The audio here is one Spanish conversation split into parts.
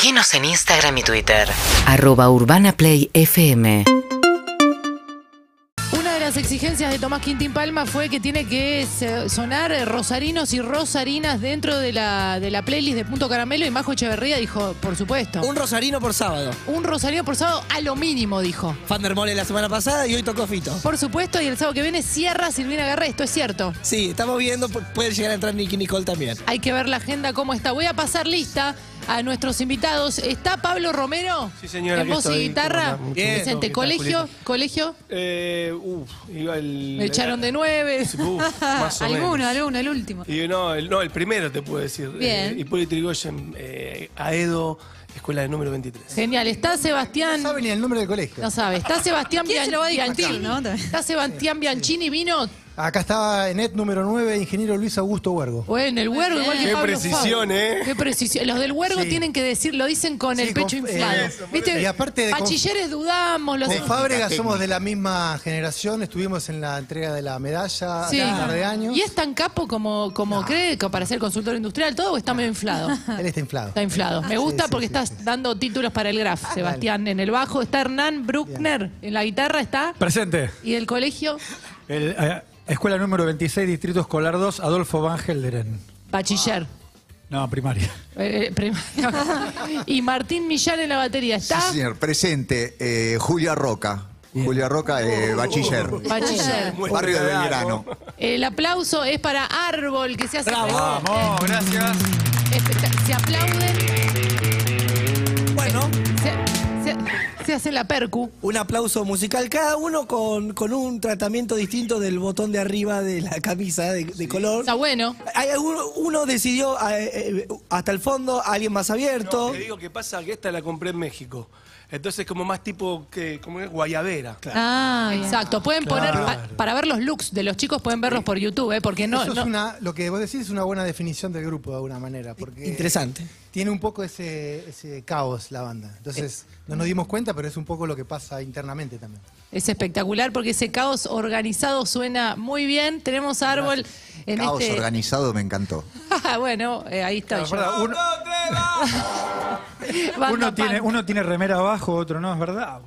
Seguinos en Instagram y Twitter. Arroba Urbana Play FM. Una de las exigencias de Tomás Quintín Palma fue que tiene que sonar rosarinos y rosarinas dentro de la, de la playlist de Punto Caramelo y Majo Echeverría dijo, por supuesto. Un rosarino por sábado. Un rosarino por sábado a lo mínimo, dijo. Fander Mole la semana pasada y hoy tocó Fito. Por supuesto, y el sábado que viene cierra Silvina Garra, esto es cierto. Sí, estamos viendo, pu- puede llegar a entrar Nicky Nicole también. Hay que ver la agenda cómo está. Voy a pasar lista a nuestros invitados. ¿Está Pablo Romero? Sí, señora, En voz y guitarra. ¿Qué tal, colegio, colegio. Eh, uf, iba el. Me echaron de nueve. Uf, más o Alguno, menos. alguno, el último. Y no, el, no, el primero te puedo decir. Bien. Eh, Hipólito Yrigoyen, eh, Aedo, escuela de número 23. Genial. Está Sebastián. No sabe ni el nombre del colegio. No sabe. Está Sebastián ¿Quién se lo va a Bian- discutir, Bianchini. no? Está Sebastián Bianchini. Vino. Acá estaba en ET número 9, ingeniero Luis Augusto Huergo. Bueno, el huergo, igual que Qué Pablo precisión, Fabio. ¿eh? Qué precisión. Los del huergo Sí. tienen que decir, lo dicen con Sí, el pecho con- inflado. eh, ¿Viste? y aparte de con- Bachilleres dudamos. Los Con Fábrega somos de la misma generación, estuvimos en la entrega de la medalla Sí. hace un par de años. ¿Y es tan capo como, como cree que para ser consultor industrial todo o está medio inflado? Él está inflado. Está inflado. Me gusta sí, porque sí, estás sí. dando títulos para el Graf, Sebastián. En el bajo está Hernán Bruckner. En la guitarra está. Presente. ¿Y el colegio? El, eh, escuela número 26, Distrito Escolar 2, Adolfo Van Gelderen. Bachiller. No, primaria. Eh, eh, y Martín Millán en la batería. ¿Está? Sí, señor. Presente, eh, Julia Roca. Julia Roca, eh, bachiller. Bachiller. Barrio de Belgrano. El aplauso es para Árbol, que se hace. Vamos, gracias. Espectac- Se aplauden. Hace la percu. un aplauso musical, cada uno con, con un tratamiento distinto del botón de arriba de la camisa de, de color. Está bueno. Hay alguno- uno decidió eh, eh, hasta el fondo, alguien más abierto. No, te digo que pasa que esta la compré en México. Entonces, como más tipo que como es guayabera. Ah. Exacto. Pueden poner, pa- para ver los looks de los chicos, pueden verlos por YouTube, ¿eh? porque no. Eso no- es una, lo que vos decís es una buena definición del grupo de alguna manera. Porque Interesante. Tiene un poco ese, ese caos la banda. Entonces, no nos dimos cuenta, pero es un poco lo que pasa internamente también. Es espectacular porque ese caos organizado suena muy bien. Tenemos a Árbol en Caos este. organizado me encantó. bueno, eh, ahí está. Verdad, uno, uno tiene, uno tiene remera abajo, otro no, es verdad.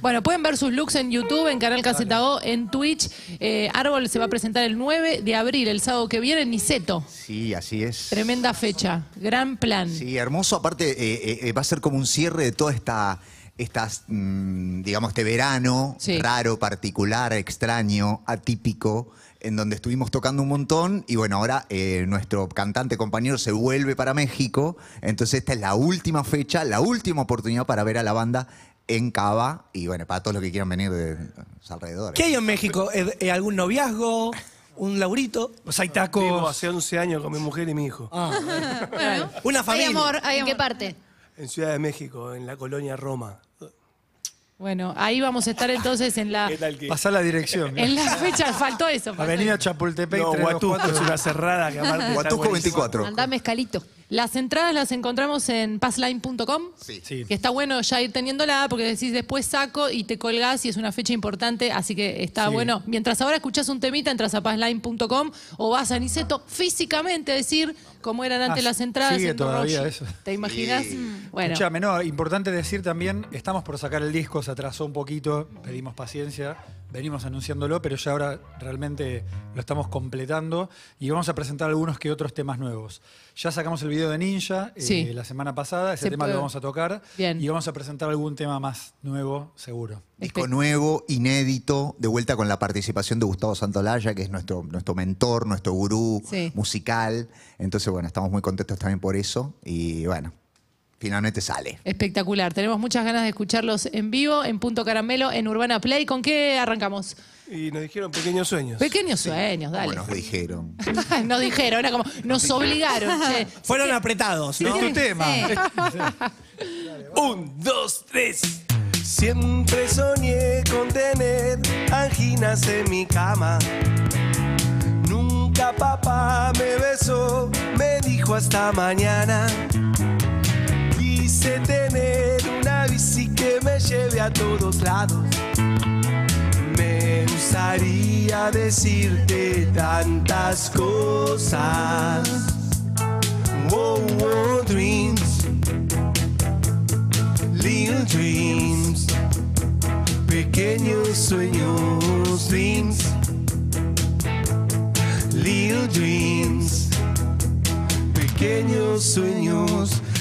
Bueno, pueden ver sus looks en YouTube, en Canal Caseta O, en Twitch. Eh, Árbol se va a presentar el 9 de abril, el sábado que viene, en Niceto. Sí, así es. Tremenda fecha, gran plan. Sí, hermoso. Aparte, eh, eh, va a ser como un cierre de toda esta, estas, mm, digamos, este verano Sí. raro, particular, extraño, atípico, en donde estuvimos tocando un montón y bueno, ahora eh, nuestro cantante compañero se vuelve para México, entonces esta es la última fecha, la última oportunidad para ver a la banda en Cava y bueno, para todos los que quieran venir de los alrededores. ¿Qué hay en México? Eh, eh, ¿Algún noviazgo? ¿Un laurito? Pues hay Vivo tacos. hace 11 años con mi mujer y mi hijo. Una Hay familia. amor, hay ¿En qué parte? En Ciudad de México, en la colonia Roma. Bueno, ahí vamos a estar entonces en la. Pasá la dirección. en la fecha. Faltó eso. faltó Avenida. Chapultepec, No, Huatusco 324. es una cerrada que aparte está Huatusco buenísima. 24. Andá mezcalito. Las entradas las encontramos en passline.com. Sí. Sí. Que está bueno ya ir teniéndola porque decís después saco y te colgás y es una fecha importante, así que está Sí. bueno. Mientras ahora escuchás un temita, entras a passline.com o vas a Niceto físicamente a decir cómo eran antes Ah, las entradas. sigue en todavía Roche. eso. ¿Te imaginas? Bueno, Escuchame, no, importante decir también, estamos por sacar el disco, se atrasó un poquito, pedimos paciencia, venimos anunciándolo, pero ya ahora realmente lo estamos completando y vamos a presentar algunos que otros temas nuevos. Ya sacamos el video de Ninja eh, la semana pasada, ese Se tema puede- lo vamos a tocar Bien. y vamos a presentar algún tema más nuevo, seguro. Disco nuevo, inédito, de vuelta con la participación de Gustavo Santolaya, que es nuestro, nuestro mentor, nuestro gurú Sí. musical. Entonces, bueno, estamos muy contentos también por eso. Y bueno, finalmente sale. espectacular. Tenemos muchas ganas de escucharlos en vivo, en Punto Caramelo, en Urbana Play. ¿Con qué arrancamos? Y nos dijeron pequeños sueños. Pequeños sueños, dale. Como nos dijeron. nos dijeron, era como, nos obligaron. che. Fueron apretados, ¿no? Es tu tema. Un, dos, tres. Siempre soñé con tener anginas en mi cama. Nunca papá me besó, me dijo hasta mañana. Lleve a todos lados. Me gustaría decirte tantas cosas. Wow, wow, dreams. dreams, pequeños sueños, dreams, little dreams, pequeños sueños.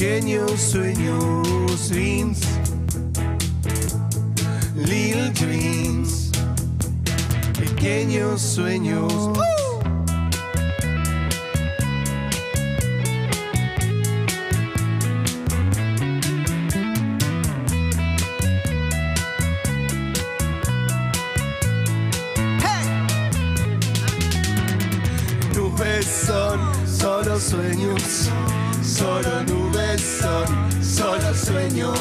Pequeños sueños, dreams. Little dreams. Pequeños sueños. Nubes son solo sueños, solo nubes son solo sueños.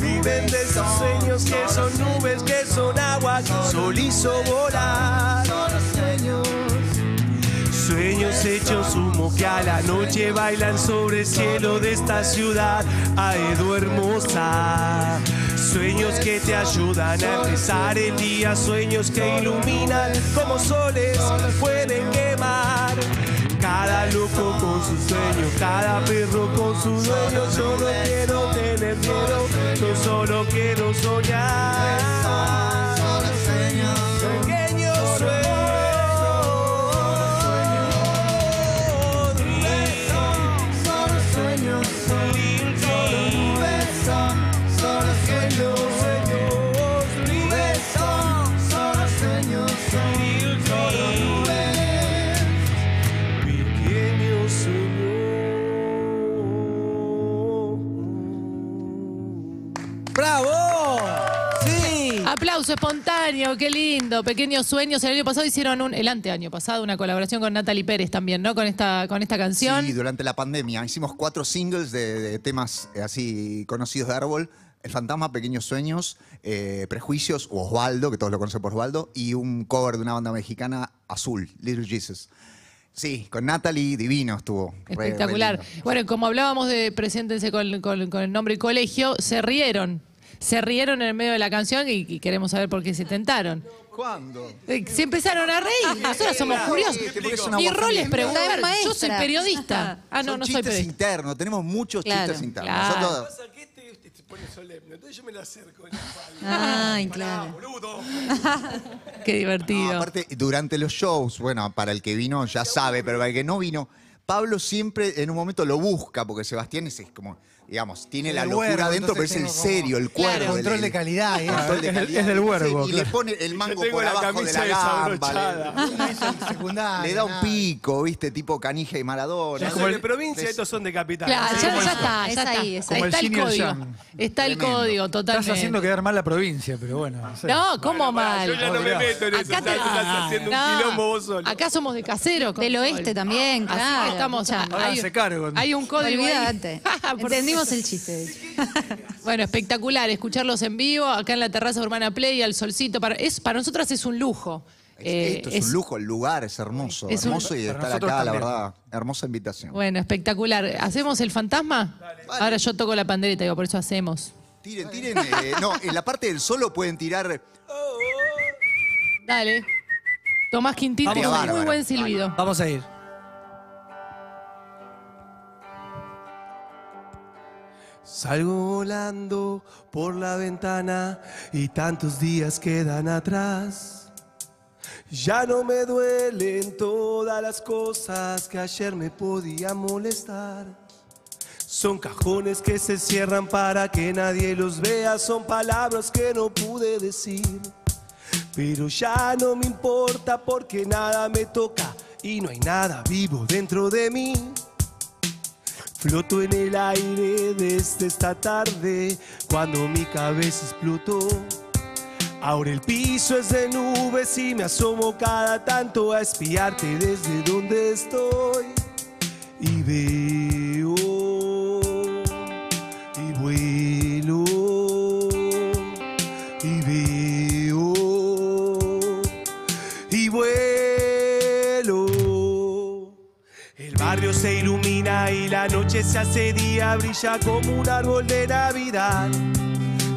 Viven de esos sueños que son nubes, que son agua, que sol hizo volar. Solo sueños. Sueños hechos humo que a la noche bailan sobre el cielo de esta ciudad, Aedo hermosa. Sueños que te ayudan a empezar el día, sueños que iluminan como soles pueden quemar. Cada loco con su sueño, cada perro con su dueño. Yo no quiero tener miedo, yo solo quiero soñar. Aplauso espontáneo, qué lindo. Pequeños sueños. El año pasado hicieron un, el anteaño pasado, una colaboración con Natalie Pérez también, ¿no? Con esta, con esta canción. Sí, durante la pandemia hicimos cuatro singles de, de temas eh, así conocidos de árbol. El fantasma, Pequeños Sueños, eh, Prejuicios, o Osvaldo, que todos lo conocen por Osvaldo, y un cover de una banda mexicana, Azul, Little Jesus. Sí, con Natalie, divino estuvo. Re- re Espectacular. bueno, como hablábamos de preséntense con, con- con el nombre y colegio, se rieron. Se rieron en el medio de la canción y, y queremos saber por qué se tentaron. ¿Cuándo? Eh, Se empezaron a reír. Nosotros somos curiosos. porque es una Mi rol es preguntar. Está Yo soy maestra. periodista. Ah, no, Son no soy chistes periodista. internos, tenemos muchos Claro, chistes internos. claro. Nosotros- pasa que este, este se pone solemne, entonces yo me lo acerco. Ay, claro. Boludo. Qué No, divertido. aparte, durante los shows, bueno, para el que vino ya sabe, pero para el que no vino, Pablo siempre en un momento lo busca, porque Sebastián es, es como, digamos, tiene la El locura huervo, adentro, pero es el serio, el Claro. cuervo. Control el- de calidad. ¿eh? control de Es del- calidad. es del huervo, Sí, Y claro. le pone el mango por la abajo de camisa la gamba. Le, le da un pico, ¿viste? Tipo canija y Maradona. Yo como de provincia, estos son de capital. Claro, ya, ya está, Es ya está. ahí, es el está el el código. Está el Tremendo. código, Estás totalmente. haciendo quedar mal la provincia, pero bueno. no sé. No, ¿cómo mal? Yo ya no me meto en eso, Acá ya estás haciendo un quilombo vos solo. Acá somos de caseros. con Del oeste también, Así que claro. estamos. Escuchá. hay, Háganse cargo. hay un código. Olvídate. Por- Entendimos el chiste. Bueno, espectacular escucharlos en vivo acá en la terraza Urbana Play al solcito. Para, es, para nosotras es un lujo. Eh, Esto es, un lujo, el lugar es hermoso. es un- hermoso y Para estar acá, la verdad. Hermosa invitación. Bueno, espectacular. ¿Hacemos el fantasma? Ahora yo toco la pandereta, digo, por eso hacemos. Tiren, tiren. eh, no, en la parte del solo pueden tirar. Dale. Tomás Quintín Vamos. un muy buen silbido. Vamos a ir. Salgo volando por la ventana y tantos días quedan atrás. Ya no me duelen todas las cosas que ayer me podían molestar. Son cajones que se cierran para que nadie los vea, son palabras que no pude decir. Pero ya no me importa porque nada me toca y no hay nada vivo dentro de mí. Floto en el aire desde esta tarde cuando mi cabeza explotó. Ahora el piso es de nubes y me asomo cada tanto a espiarte desde donde estoy. Y veo y la noche se hace día, brilla como un árbol de Navidad.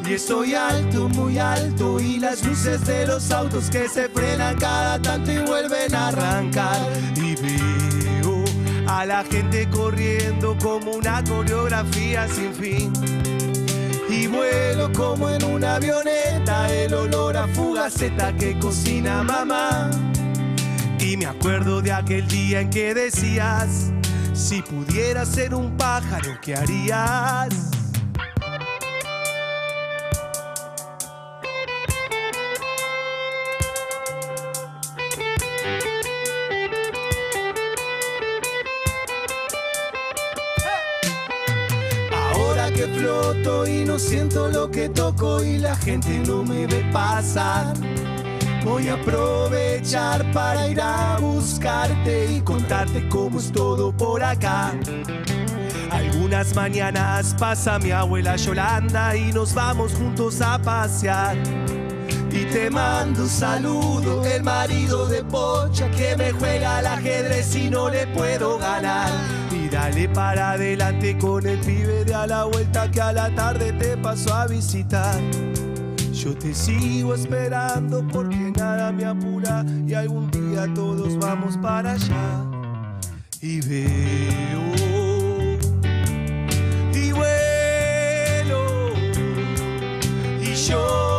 Y estoy alto, muy alto, y las luces de los autos que se frenan cada tanto y vuelven a arrancar. Y veo a la gente corriendo como una coreografía sin fin. Y vuelo como en una avioneta, el olor a fugaceta que cocina mamá. Y me acuerdo de aquel día en que decías, si pudieras ser un pájaro, ¿qué harías? Ahora que floto y no siento lo que toco y la gente no me ve pasar. Voy a aprovechar para ir a buscarte y contarte cómo es todo por acá. Algunas mañanas pasa mi abuela Yolanda y nos vamos juntos a pasear. Y te mando un saludo, el marido de Pocha que me juega al ajedrez y no le puedo ganar. Y dale para adelante con el pibe de a la vuelta que a la tarde te pasó a visitar. Yo te sigo esperando porque nada me apura y algún día todos vamos para allá. Y veo y vuelo y lloro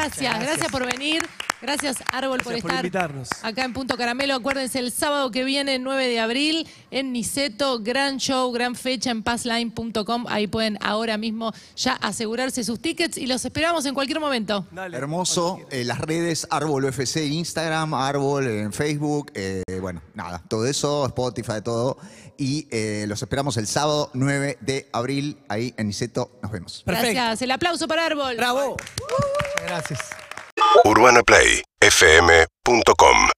Gracias, gracias, por venir. Gracias, Árbol, por Gracias por estar invitarnos. acá en Punto Caramelo. Acuérdense, el sábado que viene, 9 de abril, en Niceto, gran show, gran fecha en passline.com. Ahí pueden ahora mismo ya asegurarse sus tickets y los esperamos en cualquier momento. Dale. Hermoso. Eh, las redes Árbol UFC en Instagram, Árbol en Facebook. eh, bueno, nada, todo eso, Spotify, todo. Y eh, los esperamos el sábado 9 de abril ahí en Niceto. Nos vemos. Gracias. El aplauso para Árbol. Bravo. Gracias. UrbanaPlayFM.com